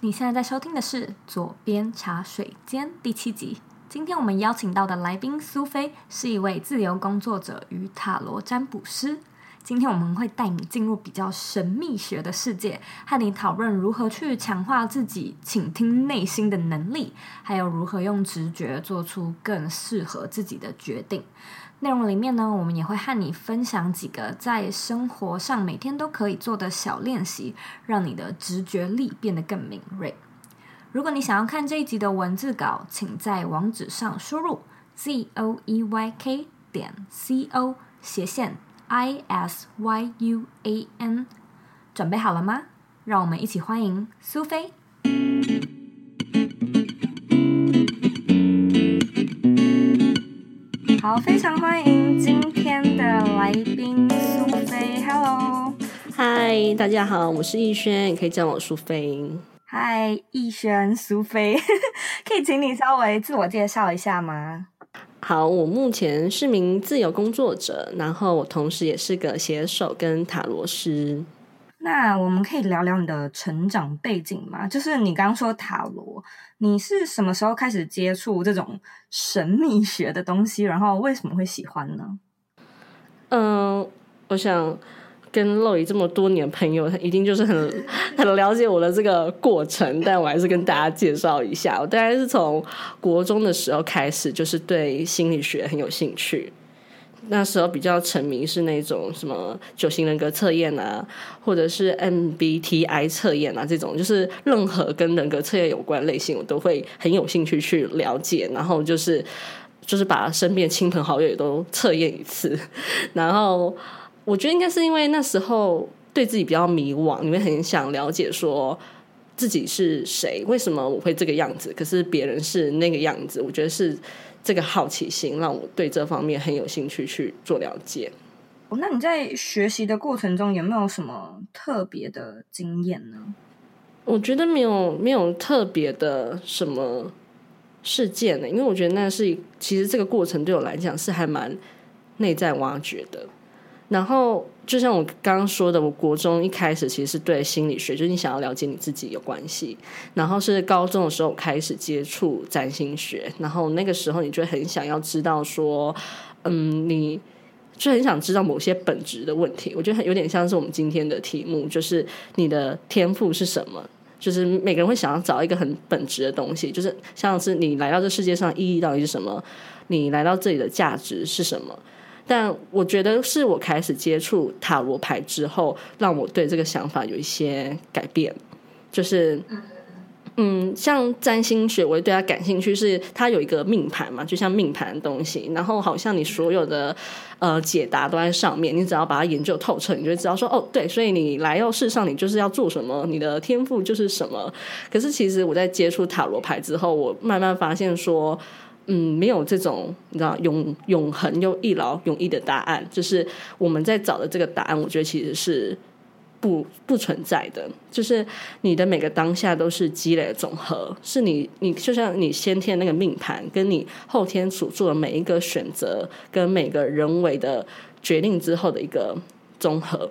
你现在在收听的是《左边茶水间》第七集。今天我们邀请到的来宾苏菲是一位自由工作者与塔罗占卜师。今天我们会带你进入比较神秘学的世界，和你讨论如何去强化自己倾听内心的能力，还有如何用直觉做出更适合自己的决定。内容里面呢，我们也会和你分享几个在生活上每天都可以做的小练习，让你的直觉力变得更敏锐。如果你想要看这一集的文字稿，请在网址上输入 z o e y k 点 c o 斜线 i s y u a n。准备好了吗？让我们一起欢迎苏菲。好，非常欢迎今天的来宾苏菲。Hello，嗨，大家好，我是逸轩，你可以叫我苏菲。嗨，逸轩，苏菲，可以请你稍微自我介绍一下吗？好，我目前是名自由工作者，然后我同时也是个写手跟塔罗师。那我们可以聊聊你的成长背景吗？就是你刚刚说塔罗，你是什么时候开始接触这种神秘学的东西？然后为什么会喜欢呢？嗯、我想跟露伊这么多年朋友，他一定就是很很了解我的这个过程，但我还是跟大家介绍一下。我大概是从国中的时候开始，就是对心理学很有兴趣。那时候比较沉迷是那种什么九型人格测验啊，或者是 MBTI 测验啊，这种就是任何跟人格测验有关类型，我都会很有兴趣去了解，然后就是就是把身边亲朋好友也都测验一次。然后我觉得应该是因为那时候对自己比较迷惘，你会很想了解说自己是谁，为什么我会这个样子，可是别人是那个样子，我觉得是。这个好奇心让我对这方面很有兴趣去做了解。哦，那你在学习的过程中有没有什么特别的经验呢？我觉得没有，没有特别的什么事件呢，因为我觉得那是其实这个过程对我来讲是还蛮内在挖掘的。然后，就像我刚刚说的，我国中一开始其实是对心理学，就是你想要了解你自己有关系。然后是高中的时候开始接触占星学，然后那个时候你就很想要知道说，嗯，你就很想知道某些本质的问题。我觉得有点像是我们今天的题目，就是你的天赋是什么？就是每个人会想要找一个很本质的东西，就是像是你来到这世界上意义到底是什么？你来到这里的价值是什么？但我觉得是我开始接触塔罗牌之后，让我对这个想法有一些改变。就是，嗯，像占星学，我也对它感兴趣，是它有一个命盘嘛，就像命盘的东西。然后好像你所有的呃解答都在上面，你只要把它研究透彻，你就会知道说，哦，对，所以你来到世上，你就是要做什么，你的天赋就是什么。可是其实我在接触塔罗牌之后，我慢慢发现说。嗯，没有这种你知道永永恒又一劳永逸的答案，就是我们在找的这个答案，我觉得其实是不不存在的。就是你的每个当下都是积累的总和，是你你就像你先天那个命盘，跟你后天所做的每一个选择，跟每个人为的决定之后的一个综合。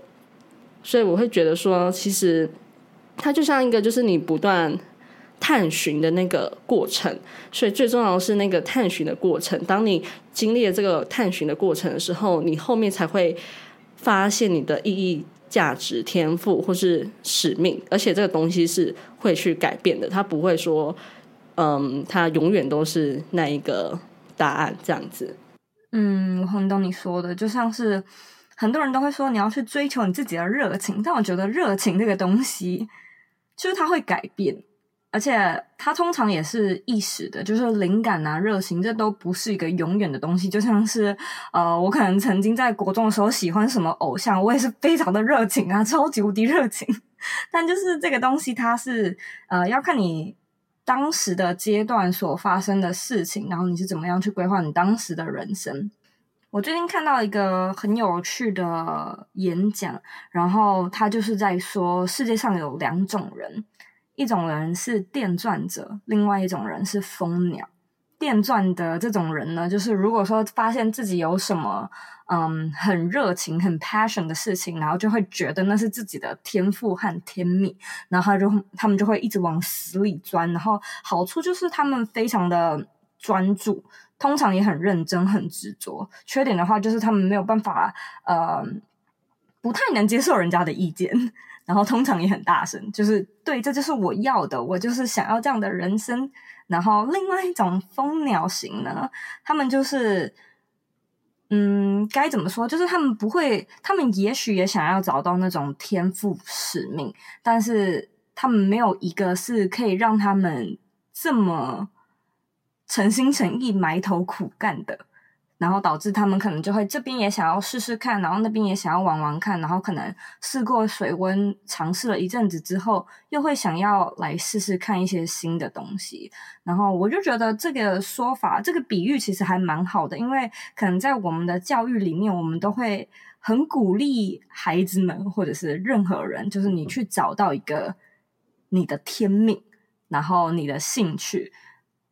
所以我会觉得说，其实它就像一个，就是你不断。探寻的那个过程，所以最重要的是那个探寻的过程。当你经历了这个探寻的过程的时候，你后面才会发现你的意义、价值、天赋或是使命。而且这个东西是会去改变的，它不会说，嗯，它永远都是那一个答案这样子。嗯，我很懂你说的，就像是很多人都会说你要去追求你自己的热情，但我觉得热情这个东西，就是它会改变。而且它通常也是一时的，就是灵感啊、热情，这都不是一个永远的东西。就像是呃，我可能曾经在国中的时候喜欢什么偶像，我也是非常的热情啊，超级无敌热情。但就是这个东西，它是呃，要看你当时的阶段所发生的事情，然后你是怎么样去规划你当时的人生。我最近看到一个很有趣的演讲，然后他就是在说世界上有两种人。一种人是电钻者，另外一种人是蜂鸟。电钻的这种人呢，就是如果说发现自己有什么嗯很热情、很 passion 的事情，然后就会觉得那是自己的天赋和天命，然后他就他们就会一直往死里钻。然后好处就是他们非常的专注，通常也很认真、很执着。缺点的话就是他们没有办法呃不太能接受人家的意见，然后通常也很大声，就是对，这就是我要的，我就是想要这样的人生。然后，另外一种蜂鸟型呢，他们就是，嗯，该怎么说？就是他们不会，他们也许也想要找到那种天赋使命，但是他们没有一个是可以让他们这么诚心诚意埋头苦干的。然后导致他们可能就会这边也想要试试看，然后那边也想要玩玩看，然后可能试过水温，尝试了一阵子之后，又会想要来试试看一些新的东西。然后我就觉得这个说法，这个比喻其实还蛮好的，因为可能在我们的教育里面，我们都会很鼓励孩子们或者是任何人，就是你去找到一个你的天命，然后你的兴趣。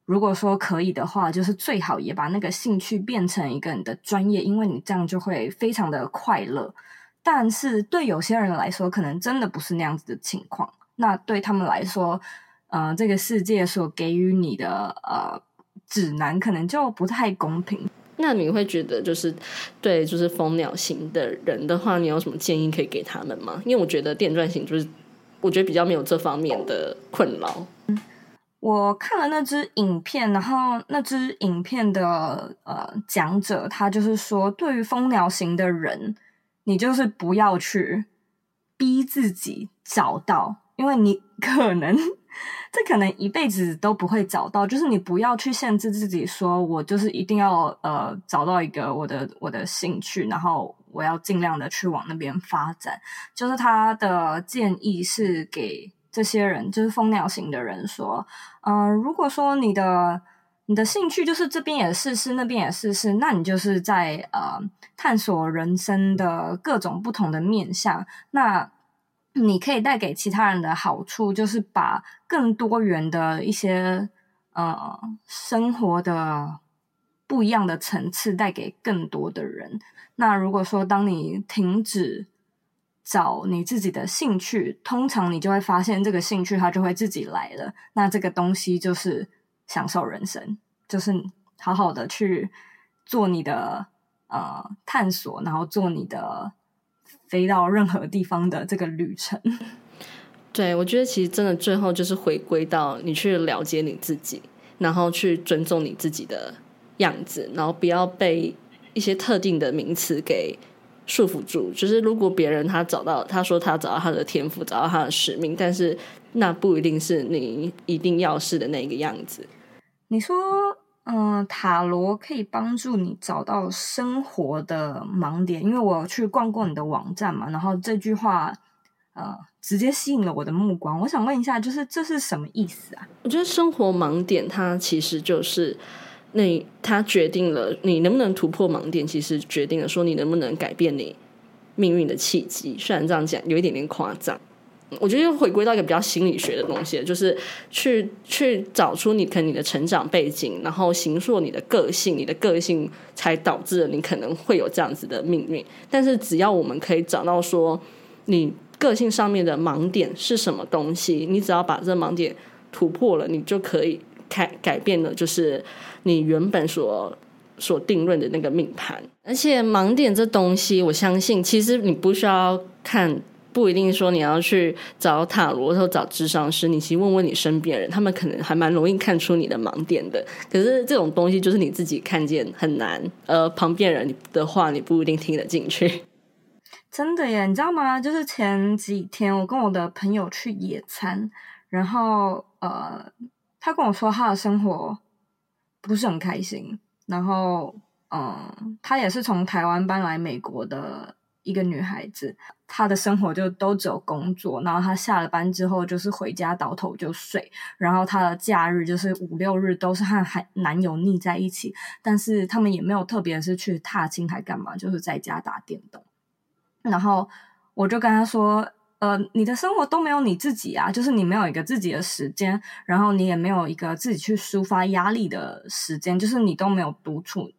如果说可以的话，就是最好也把那个兴趣变成一个你的专业，因为你这样就会非常的快乐。但是对有些人来说，可能真的不是那样子的情况。那对他们来说，呃，这个世界所给予你的呃指南，可能就不太公平。那你会觉得，就是对，就是蜂鸟型的人的话，你有什么建议可以给他们吗？因为我觉得电钻型就是，我觉得比较没有这方面的困扰。嗯我看了那支影片，然后那支影片的呃讲者，他就是说，对于蜂鸟型的人，你就是不要去逼自己找到，因为你 可能这可能一辈子都不会找到。就是你不要去限制自己，说我就是一定要呃找到一个我的我的兴趣，然后我要尽量的去往那边发展。就是他的建议是给。这些人就是蜂鸟型的人说，嗯、如果说你的你的兴趣就是这边也试试，那边也试试，那你就是在呃探索人生的各种不同的面向。那你可以带给其他人的好处，就是把更多元的一些呃生活的不一样的层次带给更多的人。那如果说当你停止。找你自己的兴趣，通常你就会发现这个兴趣它就会自己来了。那这个东西就是享受人生，就是好好的去做你的呃探索，然后做你的飞到任何地方的这个旅程。对，我觉得其实真的最后就是回归到你去了解你自己，然后去尊重你自己的样子，然后不要被一些特定的名词给。束缚住，就是如果别人他找到，他说他找到他的天赋，找到他的使命，但是那不一定是你一定要是的那个样子。你说，嗯、呃，塔罗可以帮助你找到生活的盲点，因为我去逛过你的网站嘛，然后这句话，呃，直接吸引了我的目光。我想问一下，就是这是什么意思啊？我觉得生活盲点，它其实就是。那他决定了你能不能突破盲点，其实决定了说你能不能改变你命运的契机。虽然这样讲有一点点夸张，我觉得又回归到一个比较心理学的东西，就是去去找出你可能你的成长背景，然后形塑你的个性，你的个性才导致了你可能会有这样子的命运。但是只要我们可以找到说你个性上面的盲点是什么东西，你只要把这盲点突破了，你就可以。改改变了，就是你原本所所定论的那个命盘。而且盲点这东西，我相信其实你不需要看，不一定说你要去找塔罗或找智商师，你其实问问你身边人，他们可能还蛮容易看出你的盲点的。可是这种东西就是你自己看见很难，呃，旁边人的话你不一定听得进去。真的耶，你知道吗？就是前几天我跟我的朋友去野餐，然后呃。他跟我说，他的生活不是很开心。然后，嗯，她也是从台湾搬来美国的一个女孩子。她的生活就都只有工作。然后她下了班之后，就是回家倒头就睡。然后她的假日就是五六日都是和还男友腻在一起。但是他们也没有特别是去踏青还干嘛，就是在家打电动。然后我就跟他说：“呃，你的生活都没有你自己啊，就是你没有一个自己的时间，然后你也没有一个自己去抒发压力的时间，就是你都没有独处。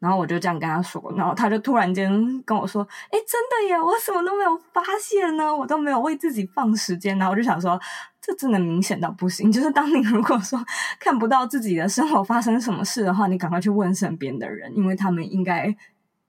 然后我就这样跟他说，然后他就突然间跟我说：“哎，真的耶，我什么都没有发现呢，我都没有为自己放时间。”然后我就想说，这真的明显到不行。就是当你如果说看不到自己的生活发生什么事的话，你赶快去问身边的人，因为他们应该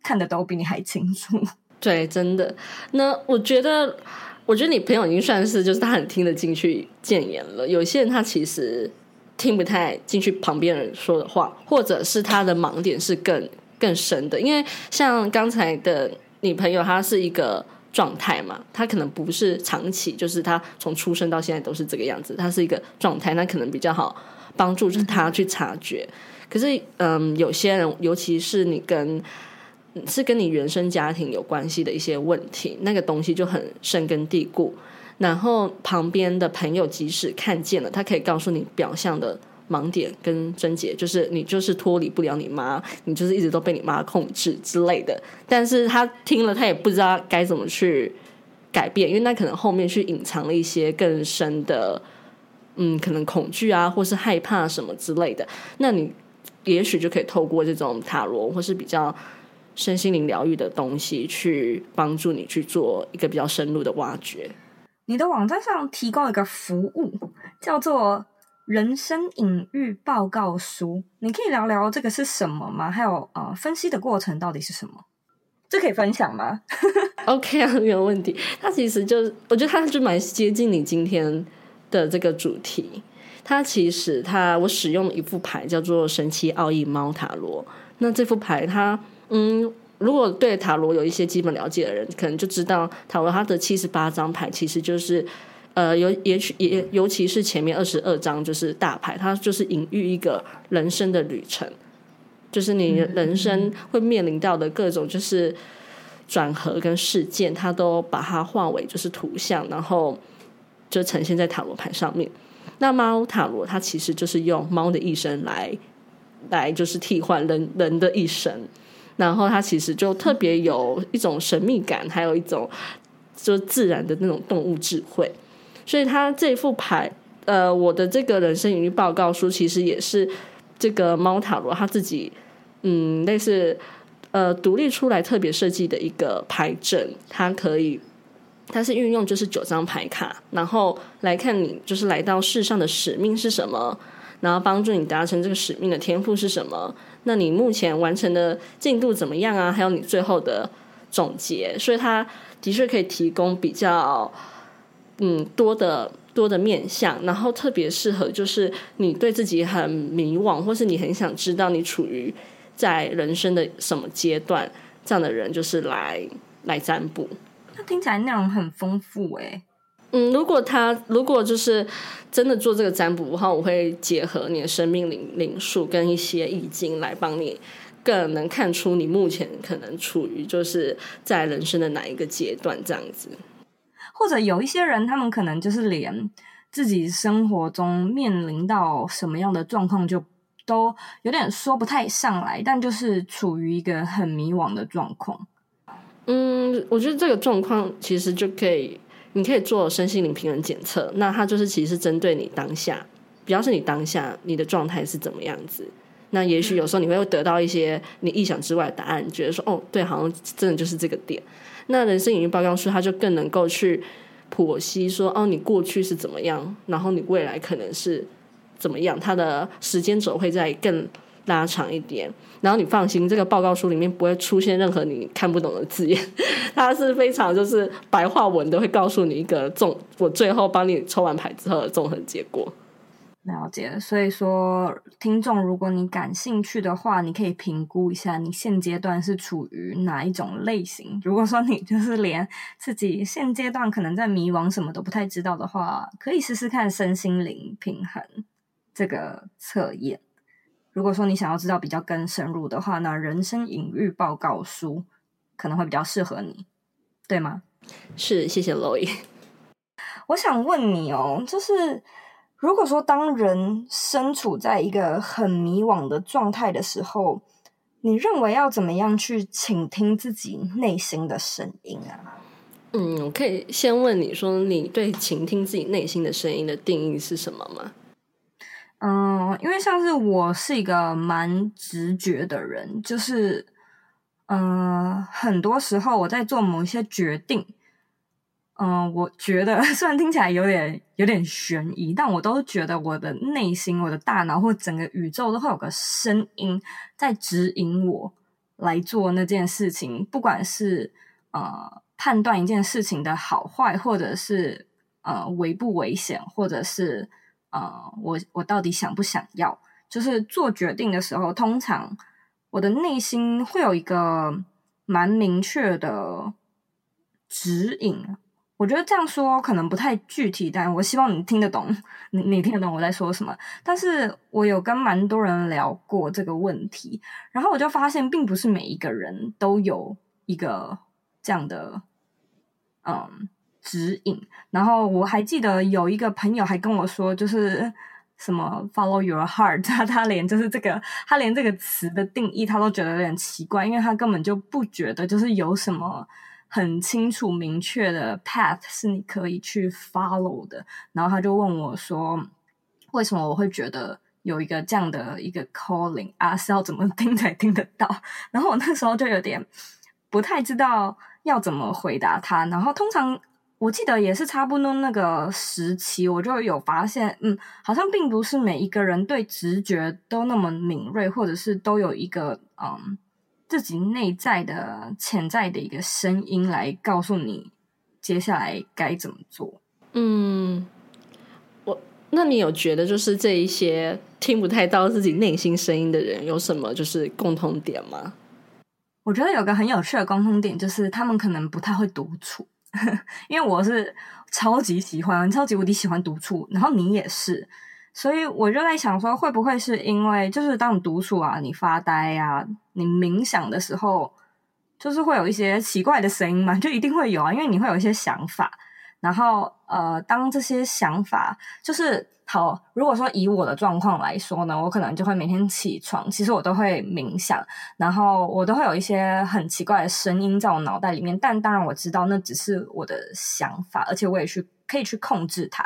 看得都比你还清楚。对，真的。那我觉得，我觉得你朋友已经算是，就是他很听得进去谏言了。有些人他其实听不太进去旁边人说的话，或者是他的盲点是更。更深的，因为像刚才的你朋友，他是一个状态嘛，他可能不是长期，就是他从出生到现在都是这个样子，他是一个状态，那可能比较好帮助就是他去察觉。可是，嗯，有些人，尤其是你跟是跟你原生家庭有关系的一些问题，那个东西就很深根蒂固。然后旁边的朋友即使看见了，他可以告诉你表象的。盲点跟症结，就是你就是脱离不了你妈，你就是一直都被你妈控制之类的。但是他听了，他也不知道该怎么去改变，因为那可能后面去隐藏了一些更深的，嗯，可能恐惧啊，或是害怕什么之类的。那你也许就可以透过这种塔罗或是比较身心灵疗愈的东西，去帮助你去做一个比较深入的挖掘。你的网站上提供一个服务，叫做。人生隐喻报告书，你可以聊聊这个是什么吗？还有呃，分析的过程到底是什么？这可以分享吗？OK 啊，没有问题。它其实就是，我觉得它就蛮接近你今天的这个主题。它其实它我使用了一副牌叫做神奇奥义猫塔罗。那这副牌它，嗯，如果对塔罗有一些基本了解的人，可能就知道塔罗它的七十八张牌其实就是。呃，尤也许也尤其是前面二十二张就是大牌，它就是隐喻一个人生的旅程，就是你人生会面临到的各种就是转合跟事件，它都把它化为就是图像，然后就呈现在塔罗牌上面。那猫塔罗它其实就是用猫的一生来来就是替换人人的一生，然后它其实就特别有一种神秘感，还有一种就自然的那种动物智慧。所以它这副牌，呃，我的这个人生隐喻报告书其实也是这个猫塔罗他自己，嗯，类似呃独立出来特别设计的一个牌阵，它可以，它是运用就是九张牌卡，然后来看你就是来到世上的使命是什么，然后帮助你达成这个使命的天赋是什么，那你目前完成的进度怎么样啊？还有你最后的总结，所以它的确可以提供比较。嗯，多的多的面向，然后特别适合就是你对自己很迷惘，或是你很想知道你处于在人生的什么阶段，这样的人就是来来占卜。那听起来内容很丰富诶。嗯，如果他如果就是真的做这个占卜的话，我会结合你的生命灵灵数跟一些易经来帮你更能看出你目前可能处于就是在人生的哪一个阶段这样子。或者有一些人，他们可能就是连自己生活中面临到什么样的状况，就都有点说不太上来，但就是处于一个很迷惘的状况。嗯，我觉得这个状况其实就可以，你可以做身心灵平衡检测。那它就是其实是针对你当下，比较是你当下你的状态是怎么样子。那也许有时候你会得到一些你意想之外的答案，觉得说哦，对，好像真的就是这个点。那人生隐喻报告书，它就更能够去剖析说，哦，你过去是怎么样，然后你未来可能是怎么样，它的时间轴会在更拉长一点。然后你放心，这个报告书里面不会出现任何你看不懂的字眼，它是非常就是白话文的，会告诉你一个综，我最后帮你抽完牌之后的综合结果。了解，所以说，听众，如果你感兴趣的话，你可以评估一下你现阶段是处于哪一种类型。如果说你就是连自己现阶段可能在迷惘什么都不太知道的话，可以试试看身心灵平衡这个测验。如果说你想要知道比较更深入的话，那人生隐喻报告书可能会比较适合你，对吗？是，谢谢 Loy。我想问你哦，就是。如果说当人身处在一个很迷惘的状态的时候，你认为要怎么样去倾听自己内心的声音啊？嗯，我可以先问你说，你对倾听自己内心的声音的定义是什么吗？嗯，因为像是我是一个蛮直觉的人，就是，嗯，很多时候我在做某一些决定，嗯，我觉得 虽然听起来有点有点悬疑，但我都觉得我的内心、我的大脑或整个宇宙都会有个声音在指引我来做那件事情，不管是呃。判断一件事情的好坏，或者是呃危不危险，或者是呃我我到底想不想要，就是做决定的时候，通常我的内心会有一个蛮明确的指引。我觉得这样说可能不太具体，但我希望你听得懂，你你听得懂我在说什么。但是我有跟蛮多人聊过这个问题，然后我就发现，并不是每一个人都有一个这样的。嗯，指引。然后我还记得有一个朋友还跟我说，就是什么 “follow your heart”，他他连就是这个，他连这个词的定义他都觉得有点奇怪，因为他根本就不觉得就是有什么很清楚明确的 path 是你可以去 follow 的。然后他就问我说，为什么我会觉得有一个这样的一个 calling 啊，是要怎么听才听得到？然后我那时候就有点不太知道。要怎么回答他？然后通常我记得也是差不多那个时期，我就有发现，嗯，好像并不是每一个人对直觉都那么敏锐，或者是都有一个嗯自己内在的潜在的一个声音来告诉你接下来该怎么做。嗯，我那你有觉得就是这一些听不太到自己内心声音的人有什么就是共同点吗？我觉得有个很有趣的共同点，就是他们可能不太会独处，因为我是超级喜欢、超级无敌喜欢独处，然后你也是，所以我就在想说，会不会是因为就是当你独处啊，你发呆啊，你冥想的时候，就是会有一些奇怪的声音嘛，就一定会有啊，因为你会有一些想法，然后呃，当这些想法就是。好，如果说以我的状况来说呢，我可能就会每天起床，其实我都会冥想，然后我都会有一些很奇怪的声音在我脑袋里面，但当然我知道那只是我的想法，而且我也去可以去控制它。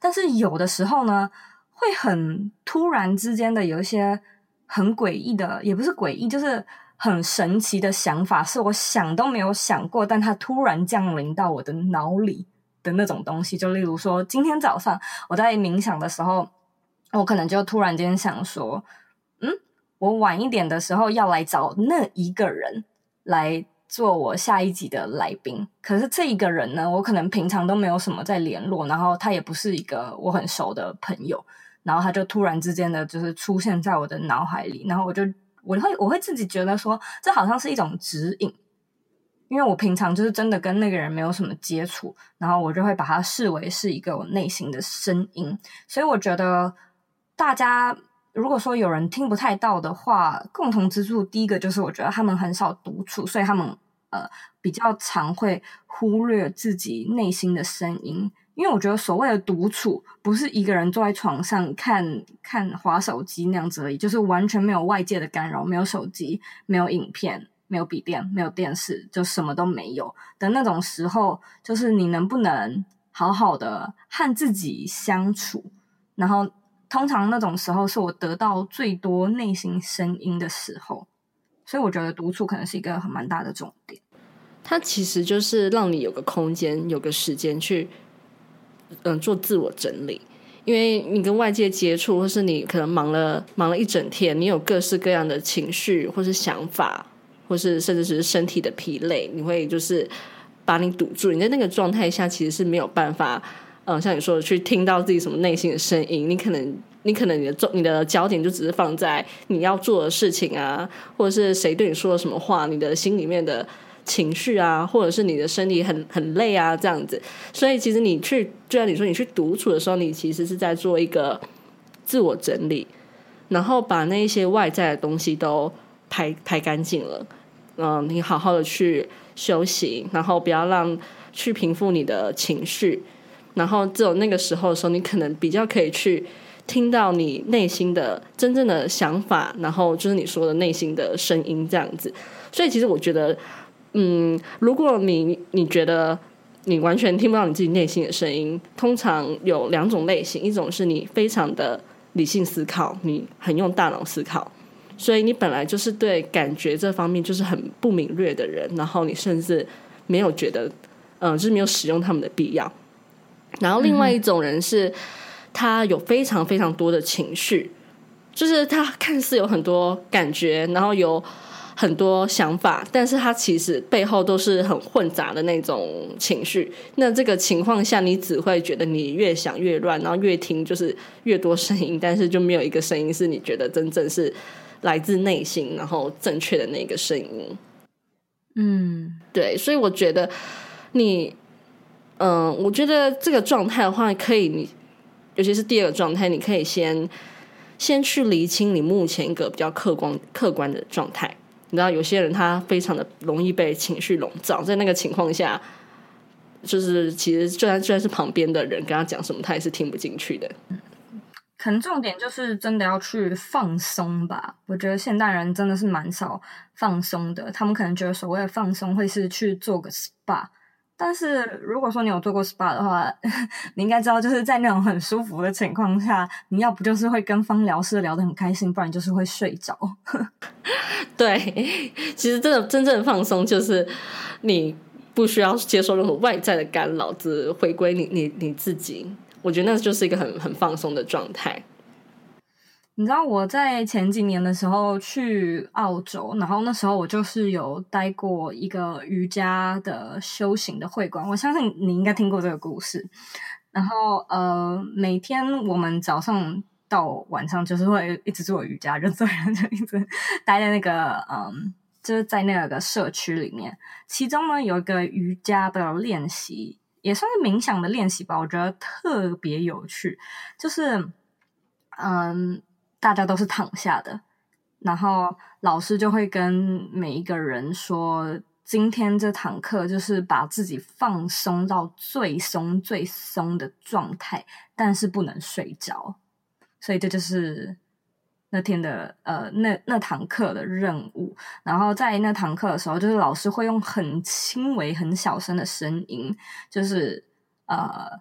但是有的时候呢，会很突然之间的有一些很诡异的，也不是诡异，就是很神奇的想法，是我想都没有想过，但它突然降临到我的脑里。的那种东西，就例如说，今天早上我在冥想的时候，我可能就突然间想说，嗯，我晚一点的时候要来找那一个人来做我下一集的来宾。可是这一个人呢，我可能平常都没有什么在联络，然后他也不是一个我很熟的朋友，然后他就突然之间的就是出现在我的脑海里，然后我就我会我会自己觉得说，这好像是一种指引。因为我平常就是真的跟那个人没有什么接触，然后我就会把它视为是一个我内心的声音，所以我觉得大家如果说有人听不太到的话，共同之处第一个就是我觉得他们很少独处，所以他们呃比较常会忽略自己内心的声音，因为我觉得所谓的独处不是一个人坐在床上看看滑手机那样子而已，就是完全没有外界的干扰，没有手机，没有影片。没有笔电，没有电视，就什么都没有的那种时候，就是你能不能好好的和自己相处？然后，通常那种时候是我得到最多内心声音的时候，所以我觉得独处可能是一个很蛮大的重点。它其实就是让你有个空间，有个时间去，嗯、做自我整理。因为你跟外界接触，或是你可能忙了忙了一整天，你有各式各样的情绪或是想法。或是甚至是身体的疲累，你会就是把你堵住。你在那个状态下，其实是没有办法，嗯，像你说的，去听到自己什么内心的声音。你可能，你可能你的重，你的焦点就只是放在你要做的事情啊，或者是谁对你说了什么话，你的心里面的情绪啊，或者是你的身体很很累啊，这样子。所以，其实你去，就像你说，你去独处的时候，你其实是在做一个自我整理，然后把那一些外在的东西都排排干净了。嗯，你好好的去休息，然后不要让去平复你的情绪，然后只有那个时候的时候，你可能比较可以去听到你内心的真正的想法，然后就是你说的内心的声音这样子。所以其实我觉得，嗯，如果你你觉得你完全听不到你自己内心的声音。通常有两种类型，一种是你非常的理性思考，你很用大脑思考，所以你本来就是对感觉这方面就是很不敏锐的人，然后你甚至没有觉得，嗯、就是没有使用他们的必要。然后另外一种人是，他有非常非常多的情绪，就是他看似有很多感觉，然后有。很多想法，但是他其实背后都是很混杂的那种情绪。那这个情况下，你只会觉得你越想越乱，然后越听就是越多声音，但是就没有一个声音是你觉得真正是来自内心，然后正确的那个声音。嗯，对，所以我觉得你，嗯、呃，我觉得这个状态的话，可以你，尤其是第二个状态，你可以先先去厘清你目前一个比较客观客观的状态。你知道有些人他非常的容易被情绪笼罩，在那个情况下，就是其实就算就算是旁边的人跟他讲什么，他也是听不进去的。可能重点就是真的要去放松吧。我觉得现代人真的是蛮少放松的，他们可能觉得所谓的放松会是去做个 SPA。但是如果说你有做过 SPA 的话，你应该知道，就是在那种很舒服的情况下，你要不就是会跟芳疗师聊得很开心，不然就是会睡着。对，其实真的真正的放松就是你不需要接受任何外在的干扰，只回归你你你自己。我觉得那就是一个很很放松的状态。你知道我在前几年的时候去澳洲，然后那时候我就是有待过一个瑜伽的修行的会馆，我相信你应该听过这个故事。然后呃，每天我们早上到晚上就是会一直做瑜伽，人所有人就一直待在那个嗯，就是在那个社区里面。其中呢有一个瑜伽的练习，也算是冥想的练习吧，我觉得特别有趣，就是嗯。大家都是躺下的，然后老师就会跟每一个人说：“今天这堂课就是把自己放松到最松、最松的状态，但是不能睡着。”所以这就是那天的呃那那堂课的任务。然后在那堂课的时候，就是老师会用很轻微、很小声的声音，就是呃。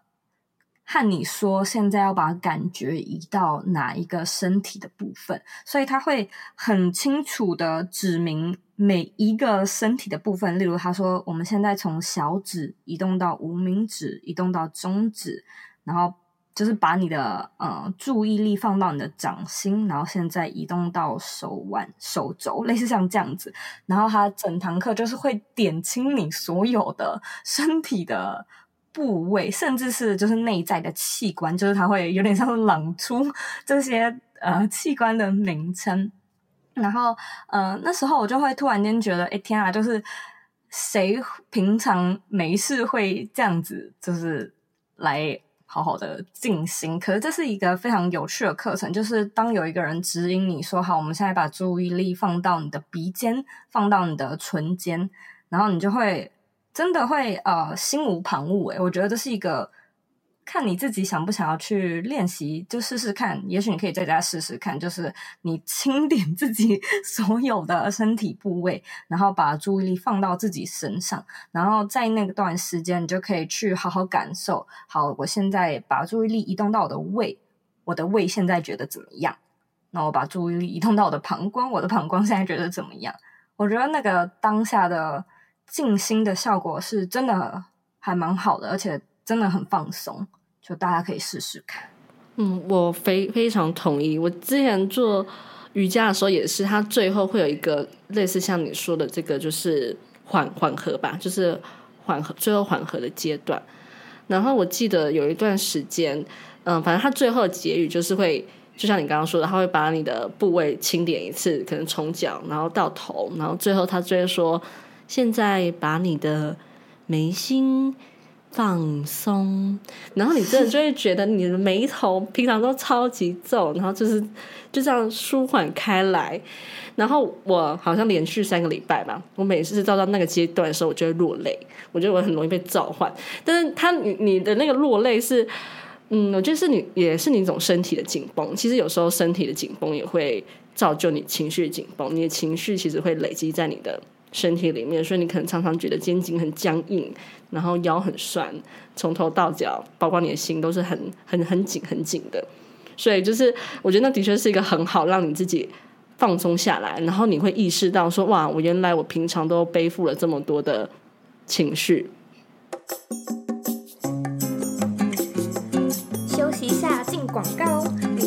和你说，现在要把感觉移到哪一个身体的部分，所以他会很清楚的指明每一个身体的部分。例如，他说：“我们现在从小指移动到无名指，移动到中指，然后就是把你的呃注意力放到你的掌心，然后现在移动到手腕、手肘，类似像这样子。然后他整堂课就是会点清你所有的身体的。”部位，甚至是就是内在的器官，就是它会有点像是朗出这些呃器官的名称。然后呃那时候我就会突然间觉得，哎天啊，就是谁平常没事会这样子，就是来好好的静心。可是这是一个非常有趣的课程，就是当有一个人指引你说好，我们现在把注意力放到你的鼻尖，放到你的唇尖，然后你就会。真的会呃心无旁骛诶，我觉得这是一个看你自己想不想要去练习，就试试看。也许你可以在家试试看，就是你清点自己 所有的身体部位，然后把注意力放到自己身上，然后在那段时间，你就可以去好好感受。好，我现在把注意力移动到我的胃，我的胃现在觉得怎么样？那我把注意力移动到我的膀胱，我的膀胱现在觉得怎么样？我觉得那个当下的。静心的效果是真的还蛮好的，而且真的很放松，就大家可以试试看。嗯，我非非常同意。我之前做瑜伽的时候也是，它最后会有一个类似像你说的这个，就是缓缓和吧，就是缓和最后缓和的阶段。然后我记得有一段时间，嗯，反正它最后的结语就是会，就像你刚刚说的，他会把你的部位清点一次，可能从脚然后到头，然后最后他就会说。现在把你的眉心放松，然后你真的就会觉得你的眉头平常都超级皱，然后就是就这样舒缓开来。然后我好像连续三个礼拜吧，我每次到到那个阶段的时候，我就会落泪。我觉得我很容易被召唤，但是他你你的那个落泪是，嗯，我觉得是你也是你一种身体的紧绷。其实有时候身体的紧绷也会造就你情绪紧绷，你的情绪其实会累积在你的。身体里面，所以你可能常常觉得肩颈很僵硬，然后腰很酸，从头到脚，包括你的心都是很很很紧很紧的。所以就是我觉得那的确是一个很好让你自己放松下来，然后你会意识到说哇，我原来我平常都背负了这么多的情绪。休息一下，进广告。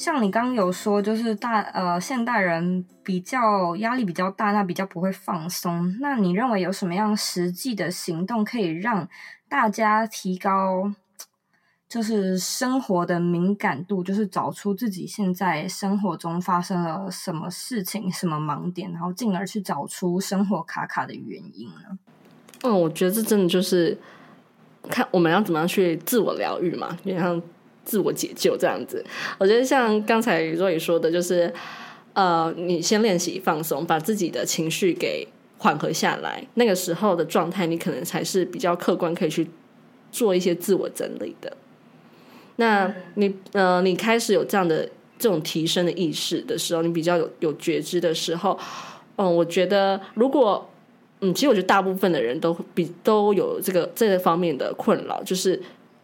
像你刚有说，就是大呃现代人比较压力比较大，那比较不会放松。那你认为有什么样实际的行动可以让大家提高，就是生活的敏感度，就是找出自己现在生活中发生了什么事情、什么盲点，然后进而去找出生活卡卡的原因呢？嗯，我觉得这真的就是看我们要怎么样去自我疗愈嘛，就像。自我解救这样子，我觉得像刚才若雨说的，就是呃，你先练习放松，把自己的情绪给缓和下来，那个时候的状态，你可能才是比较客观，可以去做一些自我整理的。那你呃，你开始有这样的这种提升的意识的时候，你比较有有觉知的时候，嗯、我觉得如果嗯，其实我觉得大部分的人都比都有这个这个方面的困扰，就是。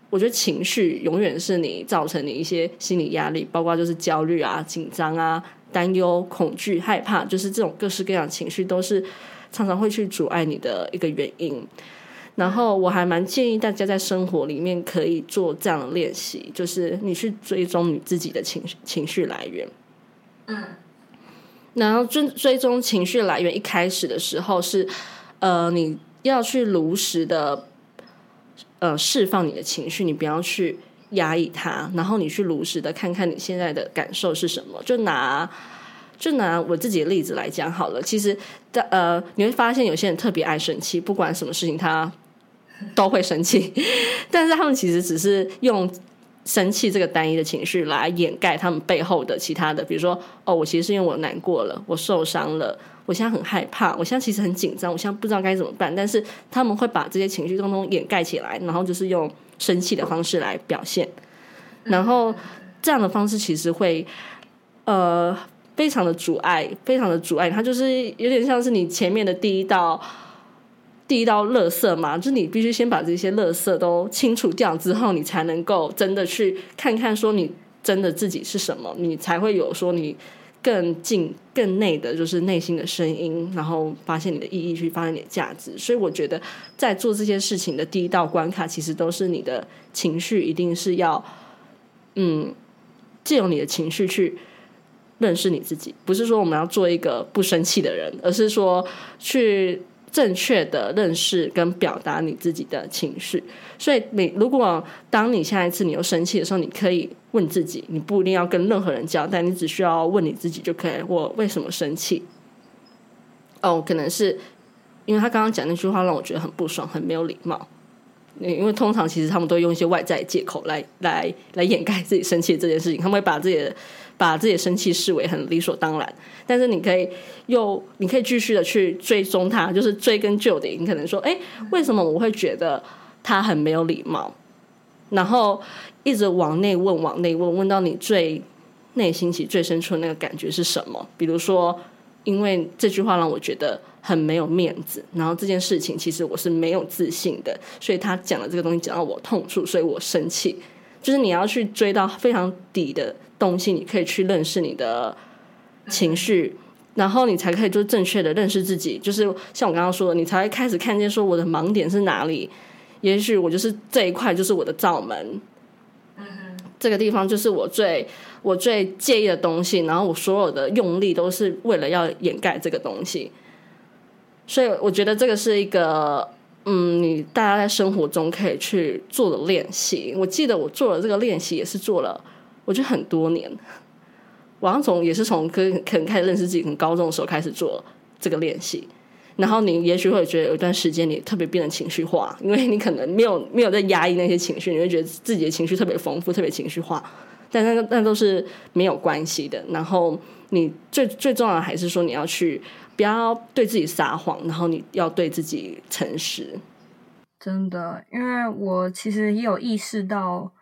我觉得情绪永远是你造成你一些心理压力，包括就是焦虑啊、紧张啊、担忧、恐惧、害怕，就是这种各式各样情绪，都是常常会去阻碍你的一个原因。然后我还蛮建议大家在生活里面可以做这样的练习，就是你去追踪你自己的情绪情绪来源。嗯，然后追追踪情绪来源，一开始的时候是呃，你要去如实的。呃，释放你的情绪，你不要去压抑它，然后你去如实的看看你现在的感受是什么。就拿就拿我自己的例子来讲好了。其实的，呃，你会发现有些人特别爱生气，不管什么事情他都会生气，但是他们其实只是用生气这个单一的情绪来掩盖他们背后的其他的，比如说，哦，我其实是因为我难过了，我受伤了。我现在很害怕，我现在其实很紧张，我现在不知道该怎么办。但是他们会把这些情绪通通掩盖起来，然后就是用生气的方式来表现。然后这样的方式其实会呃非常的阻碍，非常的阻碍。它就是有点像是你前面的第一道第一道垃圾嘛，就是你必须先把这些垃圾都清除掉之后，你才能够真的去看看说你真的自己是什么，你才会有说你。更近、更内的，就是内心的声音，然后发现你的意义，去发现你的价值。所以，我觉得在做这件事情的第一道关卡，其实都是你的情绪，一定是要，嗯，借由你的情绪去认识你自己。不是说我们要做一个不生气的人，而是说去。正确的认识跟表达你自己的情绪，所以你如果当你下一次你又生气的时候，你可以问自己，你不一定要跟任何人交代，你只需要问你自己就可以。我为什么生气？哦，可能是因为他刚刚讲那句话让我觉得很不爽，很没有礼貌。因为通常其实他们都用一些外在借口来来来掩盖自己生气这件事情，他们会把自己的。把自己的生气视为很理所当然，但是你可以又你可以继续的去追踪他，就是追根究底。你可能说，哎，为什么我会觉得他很没有礼貌？然后一直往内问，往内问，问到你最内心其实最深处的那个感觉是什么？比如说，因为这句话让我觉得很没有面子，然后这件事情其实我是没有自信的，所以他讲的这个东西讲到我痛处，所以我生气。就是你要去追到非常底的。东西，你可以去认识你的情绪，然后你才可以就正确的认识自己。就是像我刚刚说的，你才会开始看见说我的盲点是哪里。也许我就是这一块就是我的罩门，嗯这个地方就是我最我最介意的东西。然后我所有的用力都是为了要掩盖这个东西。所以我觉得这个是一个，嗯，你大家在生活中可以去做的练习。我记得我做了这个练习，也是做了。我觉得很多年，我好像从也是从可可能开始认识自己，从高中的时候开始做这个练习。然后你也许会觉得有一段时间你特别变得情绪化，因为你可能没有没有在压抑那些情绪，你会觉得自己的情绪特别丰富，特别情绪化。但那个那都是没有关系的。然后你最最重要的还是说你要去不要对自己撒谎，然后你要对自己诚实。真的，因为我其实也有意识到，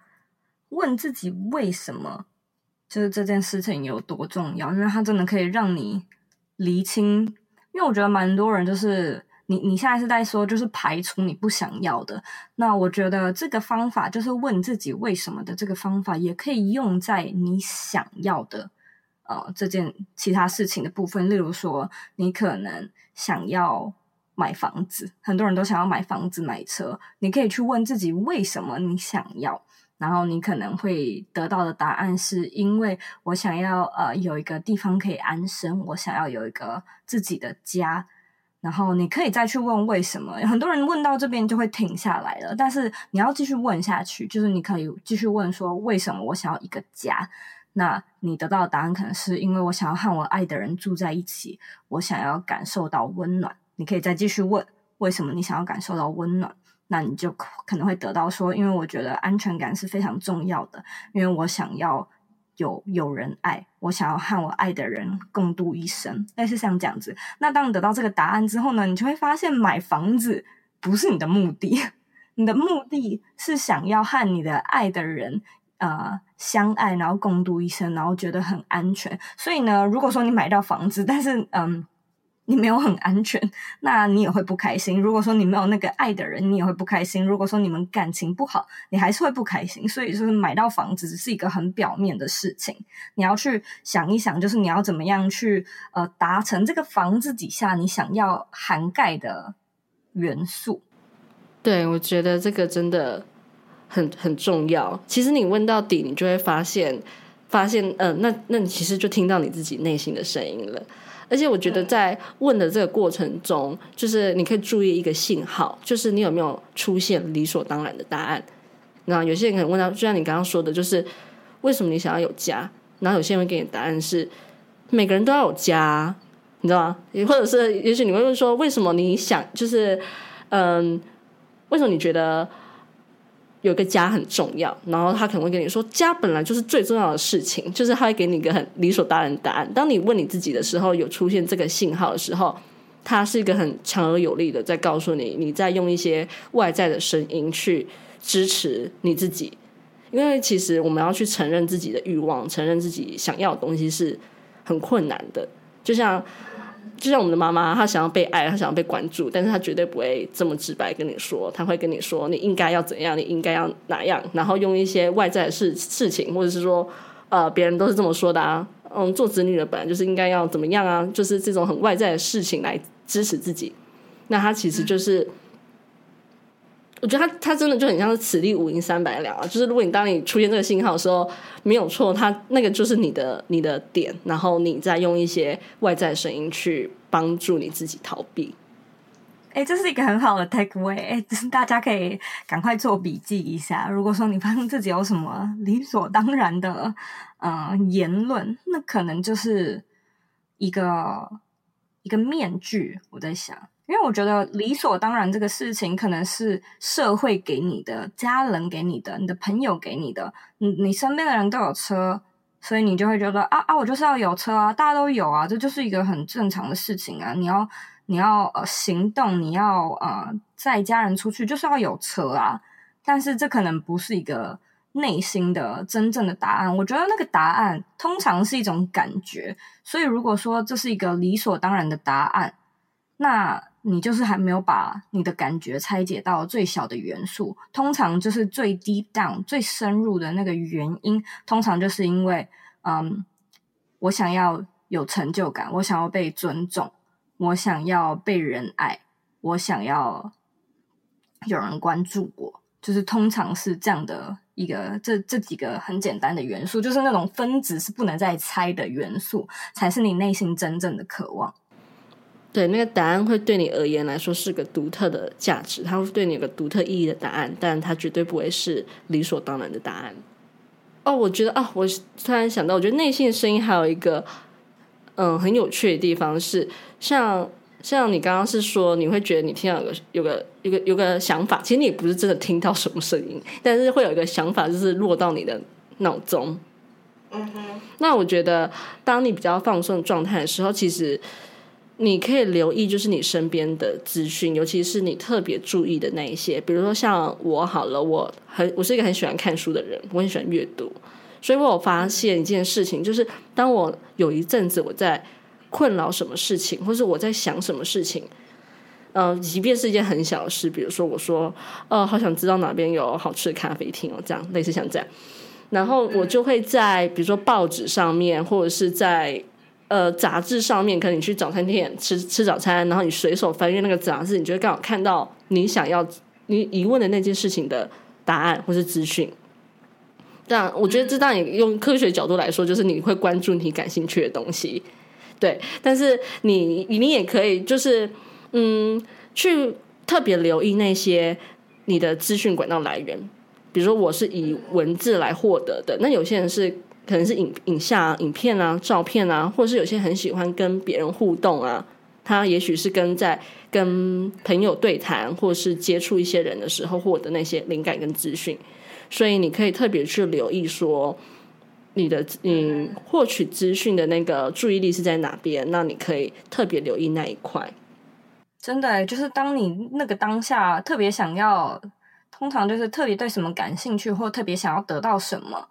问自己为什么，就是这件事情有多重要，因为它真的可以让你厘清。因为我觉得蛮多人就是你，你现在是在说就是排除你不想要的。那我觉得这个方法就是问自己为什么的这个方法，也可以用在你想要的呃这件其他事情的部分。例如说，你可能想要买房子，很多人都想要买房子、买车，你可以去问自己为什么你想要。然后你可能会得到的答案是因为我想要呃有一个地方可以安身，我想要有一个自己的家。然后你可以再去问为什么，很多人问到这边就会停下来了，但是你要继续问下去，就是你可以继续问说为什么我想要一个家？那你得到的答案可能是因为我想要和我爱的人住在一起，我想要感受到温暖。你可以再继续问为什么你想要感受到温暖？那你就可能会得到说，因为我觉得安全感是非常重要的，因为我想要有有人爱，我想要和我爱的人共度一生，类似像这样子。那当你得到这个答案之后呢，你就会发现买房子不是你的目的，你的目的是想要和你的爱的人呃相爱，然后共度一生，然后觉得很安全。所以呢，如果说你买到房子，但是嗯。你没有很安全，那你也会不开心。如果说你没有那个爱的人，你也会不开心。如果说你们感情不好，你还是会不开心。所以就是买到房子只是一个很表面的事情，你要去想一想，就是你要怎么样去呃达成这个房子底下你想要涵盖的元素。对，我觉得这个真的很很重要。其实你问到底，你就会发现，发现，嗯、呃，那那你其实就听到你自己内心的声音了。而且我觉得在问的这个过程中，嗯、就是你可以注意一个信号，就是你有没有出现理所当然的答案。那有些人可能问到，就像你刚刚说的，就是为什么你想要有家？然后有些人会给你答案是每个人都要有家，你知道吗？也或者是也许你会问说，为什么你想就是嗯，为什么你觉得？有个家很重要，然后他可能会跟你说，家本来就是最重要的事情，就是他会给你一个很理所当然的答案。当你问你自己的时候，有出现这个信号的时候，它是一个很强而有力的，在告诉你，你在用一些外在的声音去支持你自己。因为其实我们要去承认自己的欲望，承认自己想要的东西是很困难的，就像。就像我们的妈妈，她想要被爱，她想要被关注，但是她绝对不会这么直白跟你说，她会跟你说你应该要怎样，你应该要哪样，然后用一些外在的事事情，或者是说，呃，别人都是这么说的啊，嗯，做子女的本来就是应该要怎么样啊，就是这种很外在的事情来支持自己，那她其实就是。我觉得他他真的就很像是此地无银三百两啊！就是如果你当你出现这个信号的时候，没有错，他那个就是你的你的点，然后你再用一些外在声音去帮助你自己逃避。哎，这是一个很好的 take away，哎，大家可以赶快做笔记一下。如果说你发现自己有什么理所当然的嗯、言论，那可能就是一个一个面具。我在想。因为我觉得理所当然这个事情，可能是社会给你的、家人给你的、你的朋友给你的。你你身边的人都有车，所以你就会觉得啊啊，我就是要有车啊，大家都有啊，这就是一个很正常的事情啊。你要你要呃行动，你要呃载家人出去，就是要有车啊。但是这可能不是一个内心的真正的答案。我觉得那个答案通常是一种感觉。所以如果说这是一个理所当然的答案，那你就是还没有把你的感觉拆解到最小的元素，通常就是最 deep down、最深入的那个原因，通常就是因为，嗯，我想要有成就感，我想要被尊重，我想要被人爱，我想要有人关注我，就是通常是这样的一个这这几个很简单的元素，就是那种分子是不能再拆的元素，才是你内心真正的渴望。对，那个答案会对你而言来说是个独特的价值，它会对你有个独特意义的答案，但它绝对不会是理所当然的答案。哦，我觉得啊，我突然想到，我觉得内心的声音还有一个嗯很有趣的地方是，像像你刚刚是说你会觉得你听到有个有个有个有个想法，其实你也不是真的听到什么声音，但是会有一个想法就是落到你的脑中。嗯哼，那我觉得当你比较放松状态的时候，其实。你可以留意，就是你身边的资讯，尤其是你特别注意的那一些。比如说像我好了，我很我是一个很喜欢看书的人，我很喜欢阅读，所以我有发现一件事情，就是当我有一阵子我在困扰什么事情，或是我在想什么事情，嗯、即便是一件很小的事，比如说我说，哦、呃，好想知道哪边有好吃的咖啡厅哦，这样类似像这样，然后我就会在比如说报纸上面，或者是在。呃，杂志上面，可能你去早餐店吃吃早餐，然后你随手翻阅那个杂志，你就会刚好看到你想要你疑问的那件事情的答案或是资讯。但我觉得这当然用科学角度来说，就是你会关注你感兴趣的东西，对。但是你你也可以就是嗯，去特别留意那些你的资讯管道来源，比如说我是以文字来获得的，那有些人是。可能是影影像啊、影片啊、照片啊，或者是有些很喜欢跟别人互动啊。他也许是跟在跟朋友对谈，或是接触一些人的时候获得那些灵感跟资讯。所以你可以特别去留意说，你的你获取资讯的那个注意力是在哪边？那你可以特别留意那一块。真的，就是当你那个当下特别想要，通常就是特别对什么感兴趣，或特别想要得到什么。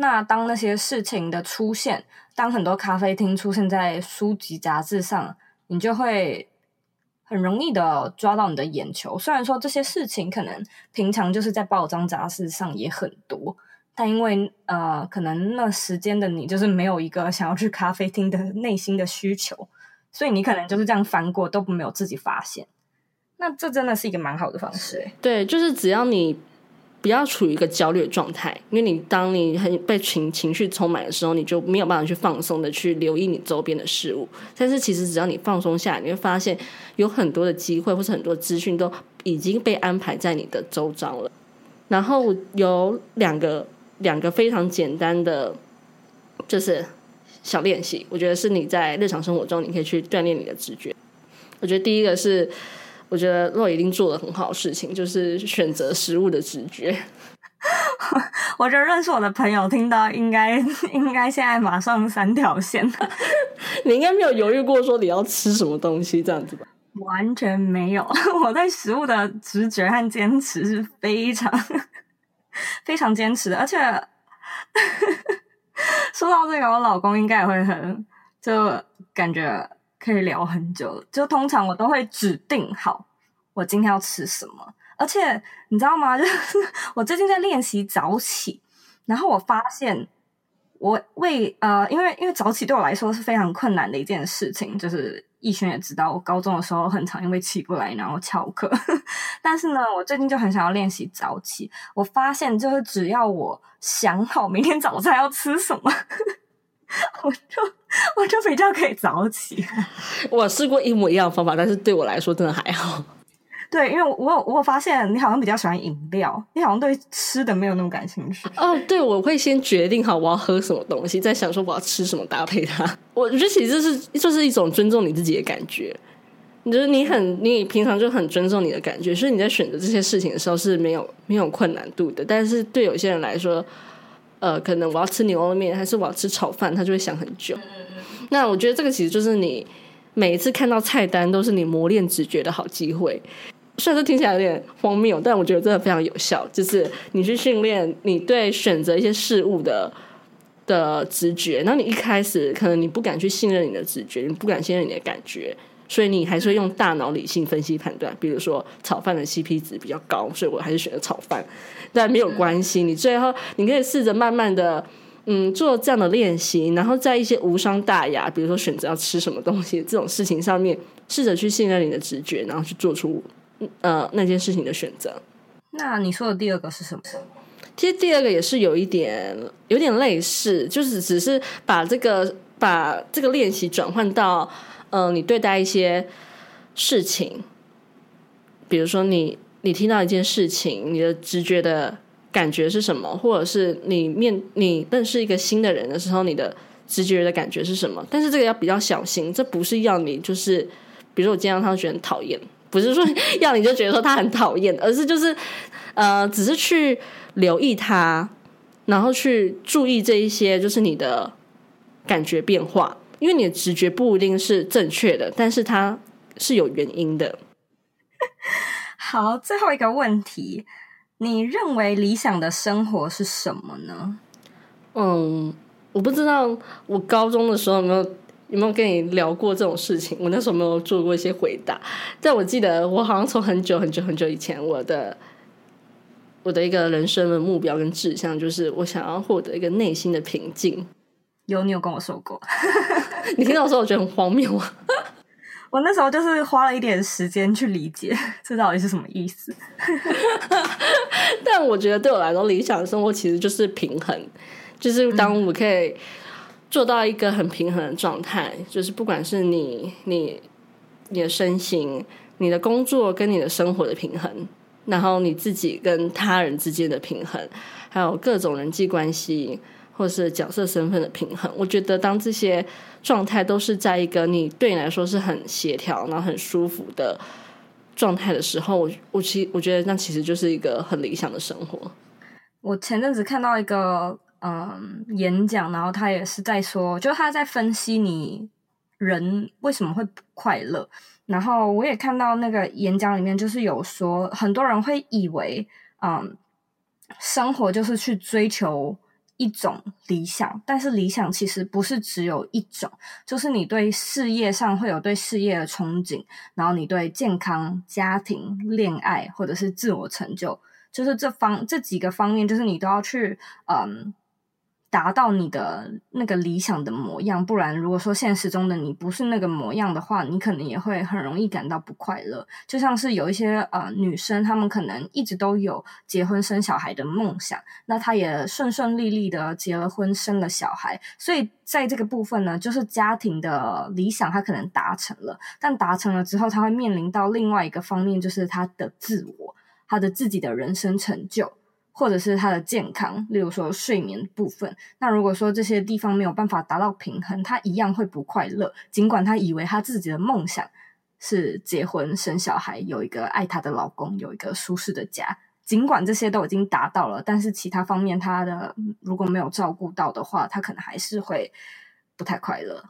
那当那些事情的出现，当很多咖啡厅出现在书籍杂志上，你就会很容易的抓到你的眼球。虽然说这些事情可能平常就是在报章杂志上也很多，但因为呃，可能那时间的你就是没有一个想要去咖啡厅的内心的需求，所以你可能就是这样翻过都没有自己发现。那这真的是一个蛮好的方式。对，就是只要你。不要处于一个焦虑的状态，因为你当你很被情情绪充满的时候，你就没有办法去放松的去留意你周边的事物。但是其实只要你放松下来，你会发现有很多的机会或是很多资讯都已经被安排在你的周遭了。然后有两个两个非常简单的，就是小练习，我觉得是你在日常生活中你可以去锻炼你的直觉。我觉得第一个是。我觉得洛一定做了很好的事情，就是选择食物的直觉。我觉得认识我的朋友听到应该应该现在马上三条线。你应该没有犹豫过说你要吃什么东西这样子吧？完全没有，我对食物的直觉和坚持是非常非常坚持的，而且说到这个，我老公应该也会很就感觉。可以聊很久，就通常我都会指定好我今天要吃什么，而且你知道吗？就是我最近在练习早起，然后我发现我为呃，因为因为早起对我来说是非常困难的一件事情，就是逸轩也知道，我高中的时候很常因为起不来然后翘课，但是呢，我最近就很想要练习早起，我发现就是只要我想好明天早餐要吃什么。我就我就比较可以早起。我试过一模一样的方法，但是对我来说真的还好。对，因为我有我有发现你好像比较喜欢饮料，你好像对吃的没有那么感兴趣。哦，对，我会先决定好我要喝什么东西，再想说我要吃什么搭配它。我觉得其实这是就是一种尊重你自己的感觉。你觉得你很你平常就很尊重你的感觉，所以你在选择这些事情的时候是没有没有困难度的。但是对有些人来说，呃，可能我要吃牛肉面，还是我要吃炒饭，他就会想很久。那我觉得这个其实就是你每一次看到菜单都是你磨练直觉的好机会。虽然说听起来有点荒谬，但我觉得真的非常有效。就是你去训练你对选择一些事物的的直觉。然后你一开始可能你不敢去信任你的直觉，你不敢信任你的感觉，所以你还是会用大脑理性分析判断。比如说炒饭的 CP 值比较高，所以我还是选择炒饭。但没有关系，你最后你可以试着慢慢的，嗯，做这样的练习，然后在一些无伤大雅，比如说选择要吃什么东西这种事情上面，试着去信任你的直觉，然后去做出呃那件事情的选择。那你说的第二个是什么？其实第二个也是有一点有点类似，就是只是把这个把这个练习转换到，嗯、呃，你对待一些事情，比如说你。你听到一件事情，你的直觉的感觉是什么？或者是你面你认识一个新的人的时候，你的直觉的感觉是什么？但是这个要比较小心，这不是要你就是，比如说我见到他觉得很讨厌，不是说要你就觉得说他很讨厌，而是就是呃，只是去留意他，然后去注意这一些，就是你的感觉变化，因为你的直觉不一定是正确的，但是它是有原因的。好，最后一个问题，你认为理想的生活是什么呢？嗯。我不知道我高中的时候有没有有没有跟你聊过这种事情。我那时候没有做过一些回答，但我记得我好像从很久很久很久以前，我的我的一个人生的目标跟志向，就是我想要获得一个内心的平静。有，你有跟我说过？你听到的时候，我觉得很荒谬啊。我那时候就是花了一点时间去理解这到底是什么意思。但我觉得对我来说，理想的生活其实就是平衡。就是当我可以做到一个很平衡的状态，嗯、就是不管是你、你、你的身心、你的工作跟你的生活的平衡，然后你自己跟他人之间的平衡，还有各种人际关系或者是角色身份的平衡，我觉得当这些状态都是在一个你对你来说是很协调、然后很舒服的状态的时候，我我其我觉得那其实就是一个很理想的生活。我前阵子看到一个。嗯，演讲，然后他也是在说，就他在分析你人为什么会不快乐。然后我也看到那个演讲里面，就是有说，很多人会以为，嗯，生活就是去追求一种理想，但是理想其实不是只有一种，就是你对事业上会有对事业的憧憬，然后你对健康、家庭、恋爱或者是自我成就，就是这方这几个方面，就是你都要去，嗯。达到你的那个理想的模样，不然如果说现实中的你不是那个模样的话，你可能也会很容易感到不快乐。就像是有一些呃女生，她们可能一直都有结婚生小孩的梦想，那她也顺顺利利的结了婚生了小孩，所以在这个部分呢，就是家庭的理想她可能达成了，但达成了之后，她会面临到另外一个方面，就是她的自我，她的自己的人生成就。或者是他的健康，例如说睡眠部分。那如果说这些地方没有办法达到平衡，他一样会不快乐。尽管他以为他自己的梦想是结婚生小孩，有一个爱他的老公，有一个舒适的家。尽管这些都已经达到了，但是其他方面他的如果没有照顾到的话，他可能还是会不太快乐。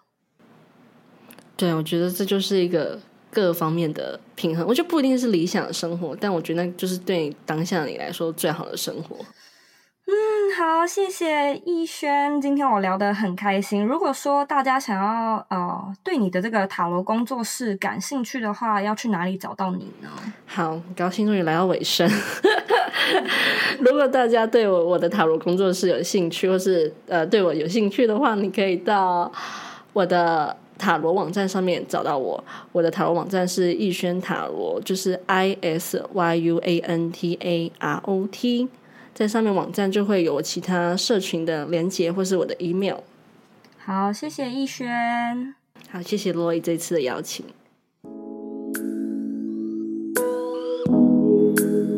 对，我觉得这就是一个。各方面的平衡，我觉得不一定是理想的生活，但我觉得那就是对当下你来说最好的生活。嗯，好，谢谢逸轩，今天我聊得很开心。如果说大家想要呃对你的这个塔罗工作室感兴趣的话，要去哪里找到你呢？好，高兴终于来到尾声。如果大家对我我的塔罗工作室有兴趣，或是呃对我有兴趣的话，你可以到我的。塔罗网站上面找到我，我的塔罗网站是逸轩塔罗，就是 I S Y U A N T A R O T，在上面网站就会有其他社群的连接或是我的 email。好，谢谢逸轩。好，谢谢洛伊这次的邀请。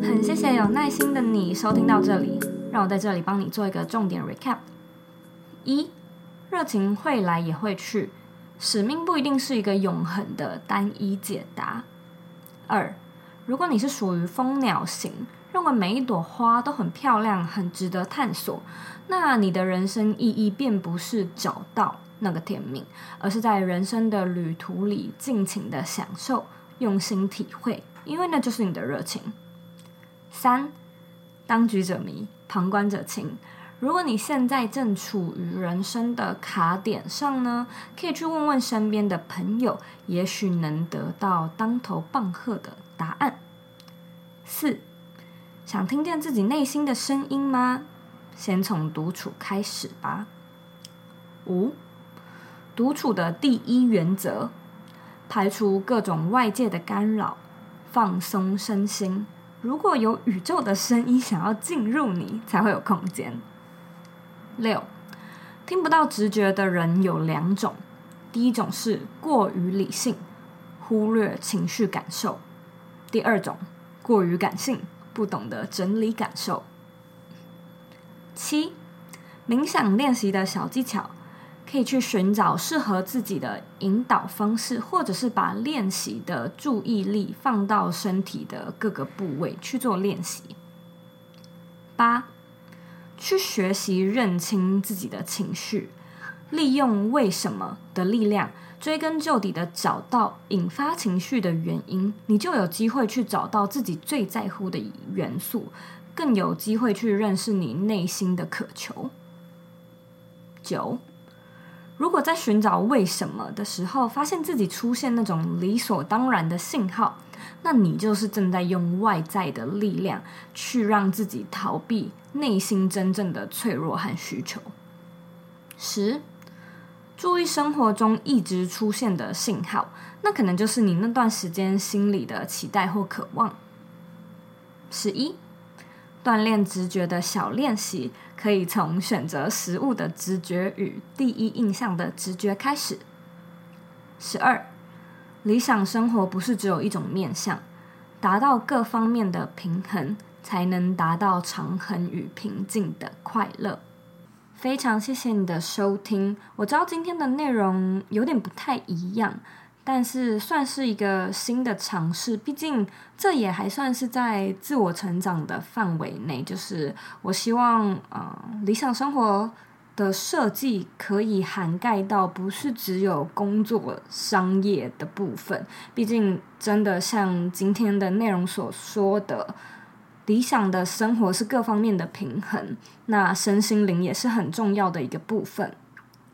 很谢谢有耐心的你收听到这里，让我在这里帮你做一个重点 recap。一，热情会来也会去。使命不一定是一个永恒的单一解答。二，如果你是属于蜂鸟型，认为每一朵花都很漂亮、很值得探索，那你的人生意义便不是找到那个天命，而是在人生的旅途里尽情的享受、用心体会，因为那就是你的热情。三，当局者迷，旁观者清。如果你现在正处于人生的卡点上呢，可以去问问身边的朋友，也许能得到当头棒喝的答案。四，想听见自己内心的声音吗？先从独处开始吧。五，独处的第一原则：排除各种外界的干扰，放松身心。如果有宇宙的声音想要进入你，才会有空间。六，听不到直觉的人有两种，第一种是过于理性，忽略情绪感受；第二种过于感性，不懂得整理感受。七，冥想练习的小技巧，可以去寻找适合自己的引导方式，或者是把练习的注意力放到身体的各个部位去做练习。八，去学习认清自己的情绪，利用为什么的力量，追根究底的找到引发情绪的原因，你就有机会去找到自己最在乎的元素，更有机会去认识你内心的渴求。九。如果在寻找为什么的时候，发现自己出现那种理所当然的信号，那你就是正在用外在的力量去让自己逃避内心真正的脆弱和需求。十，注意生活中一直出现的信号，那可能就是你那段时间心里的期待或渴望。十一。锻炼直觉的小练习，可以从选择食物的直觉与第一印象的直觉开始。十二，理想生活不是只有一种面向，达到各方面的平衡，才能达到长恒与平静的快乐。非常谢谢你的收听，我知道今天的内容有点不太一样。但是算是一个新的尝试，毕竟这也还算是在自我成长的范围内。就是我希望，呃，理想生活的设计可以涵盖到不是只有工作、商业的部分。毕竟，真的像今天的内容所说的，理想的生活是各方面的平衡，那身心灵也是很重要的一个部分。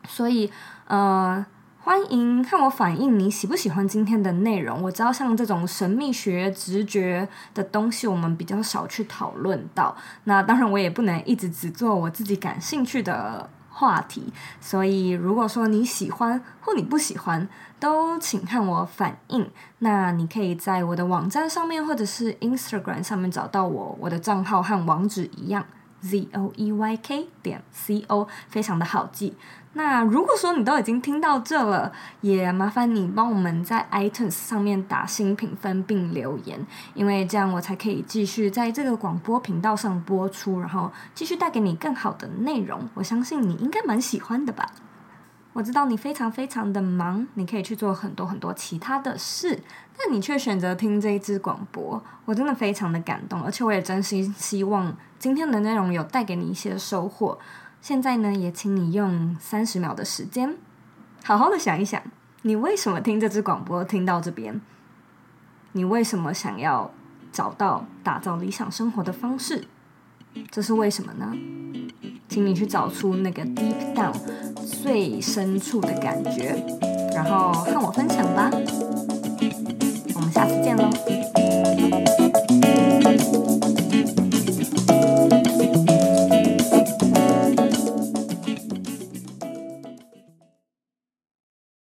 所以，呃。欢迎和我反映你喜不喜欢今天的内容。我知道像这种神秘学、直觉的东西，我们比较少去讨论到。那当然，我也不能一直只做我自己感兴趣的话题。所以，如果说你喜欢或你不喜欢，都请看我反应。那你可以在我的网站上面，或者是 Instagram 上面找到我。我的账号和网址一样，z o e y k 点 c o，非常的好记。那如果说你都已经听到这了，也麻烦你帮我们在 iTunes 上面打新评分并留言，因为这样我才可以继续在这个广播频道上播出，然后继续带给你更好的内容。我相信你应该蛮喜欢的吧？我知道你非常非常的忙，你可以去做很多很多其他的事，但你却选择听这一支广播，我真的非常的感动，而且我也真心希望今天的内容有带给你一些收获。现在呢，也请你用三十秒的时间，好好的想一想，你为什么听这支广播听到这边？你为什么想要找到打造理想生活的方式？这是为什么呢？请你去找出那个 deep down 最深处的感觉，然后和我分享吧。我们下次见喽。